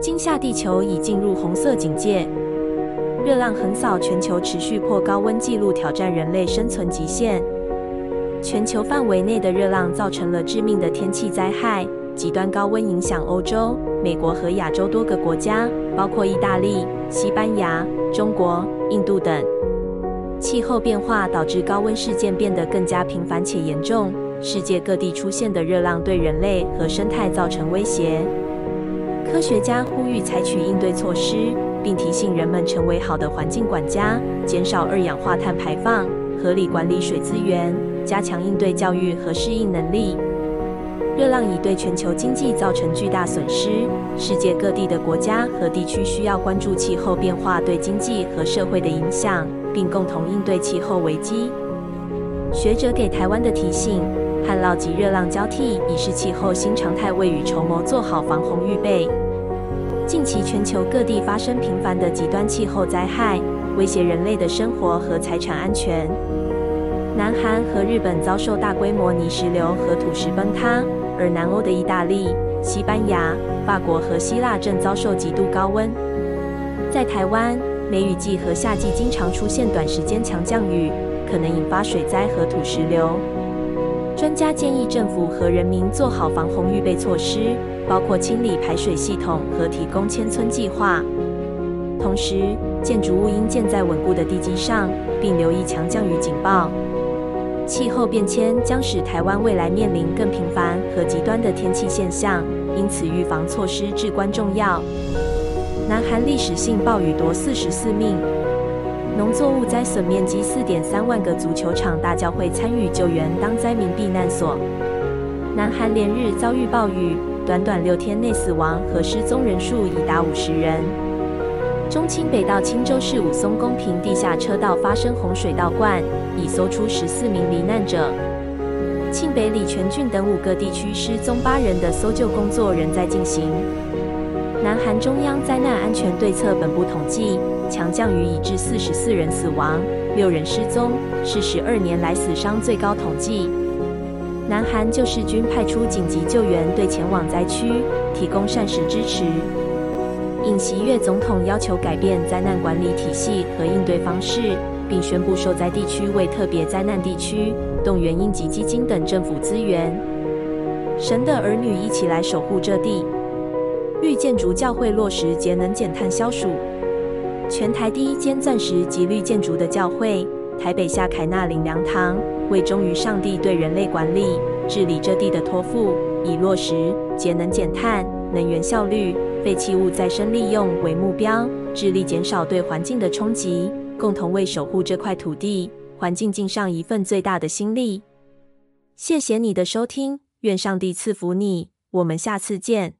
今夏地球已进入红色警戒，热浪横扫全球，持续破高温纪录，挑战人类生存极限。全球范围内的热浪造成了致命的天气灾害，极端高温影响欧洲、美国和亚洲多个国家，包括意大利、西班牙、中国、印度等。气候变化导致高温事件变得更加频繁且严重，世界各地出现的热浪对人类和生态造成威胁。科学家呼吁采取应对措施，并提醒人们成为好的环境管家，减少二氧化碳排放，合理管理水资源，加强应对教育和适应能力。热浪已对全球经济造成巨大损失，世界各地的国家和地区需要关注气候变化对经济和社会的影响，并共同应对气候危机。学者给台湾的提醒。旱涝及热浪交替已是气候新常态，未雨绸缪，做好防洪预备。近期全球各地发生频繁的极端气候灾害，威胁人类的生活和财产安全。南韩和日本遭受大规模泥石流和土石崩塌，而南欧的意大利、西班牙、法国和希腊正遭受极度高温。在台湾，梅雨季和夏季经常出现短时间强降雨，可能引发水灾和土石流。专家建议政府和人民做好防洪预备措施，包括清理排水系统和提供迁村计划。同时，建筑物应建在稳固的地基上，并留意强降雨警报。气候变迁将使台湾未来面临更频繁和极端的天气现象，因此预防措施至关重要。南韩历史性暴雨夺四十四命。农作物灾损面积四点三万个足球场，大教会参与救援当灾民避难所。南韩连日遭遇暴雨，短短六天内死亡和失踪人数已达五十人。中清北道青州市武松公平地下车道发生洪水倒灌，已搜出十四名罹难者。庆北李全郡等五个地区失踪八人的搜救工作仍在进行。南韩中央灾难安全对策本部统计，强降雨已致四十四人死亡，六人失踪，是十二年来死伤最高统计。南韩救世军派出紧急救援队前往灾区，提供膳食支持。尹锡悦总统要求改变灾难管理体系和应对方式，并宣布受灾地区为特别灾难地区，动员应急基金等政府资源。神的儿女一起来守护这地。绿建筑教会落实节能减碳消暑，全台第一间钻石及绿建筑的教会——台北夏凯纳林粮堂，为忠于上帝对人类管理、治理这地的托付，以落实节能减碳、能源效率、废弃物再生利用为目标，致力减少对环境的冲击，共同为守护这块土地环境尽上一份最大的心力。谢谢你的收听，愿上帝赐福你，我们下次见。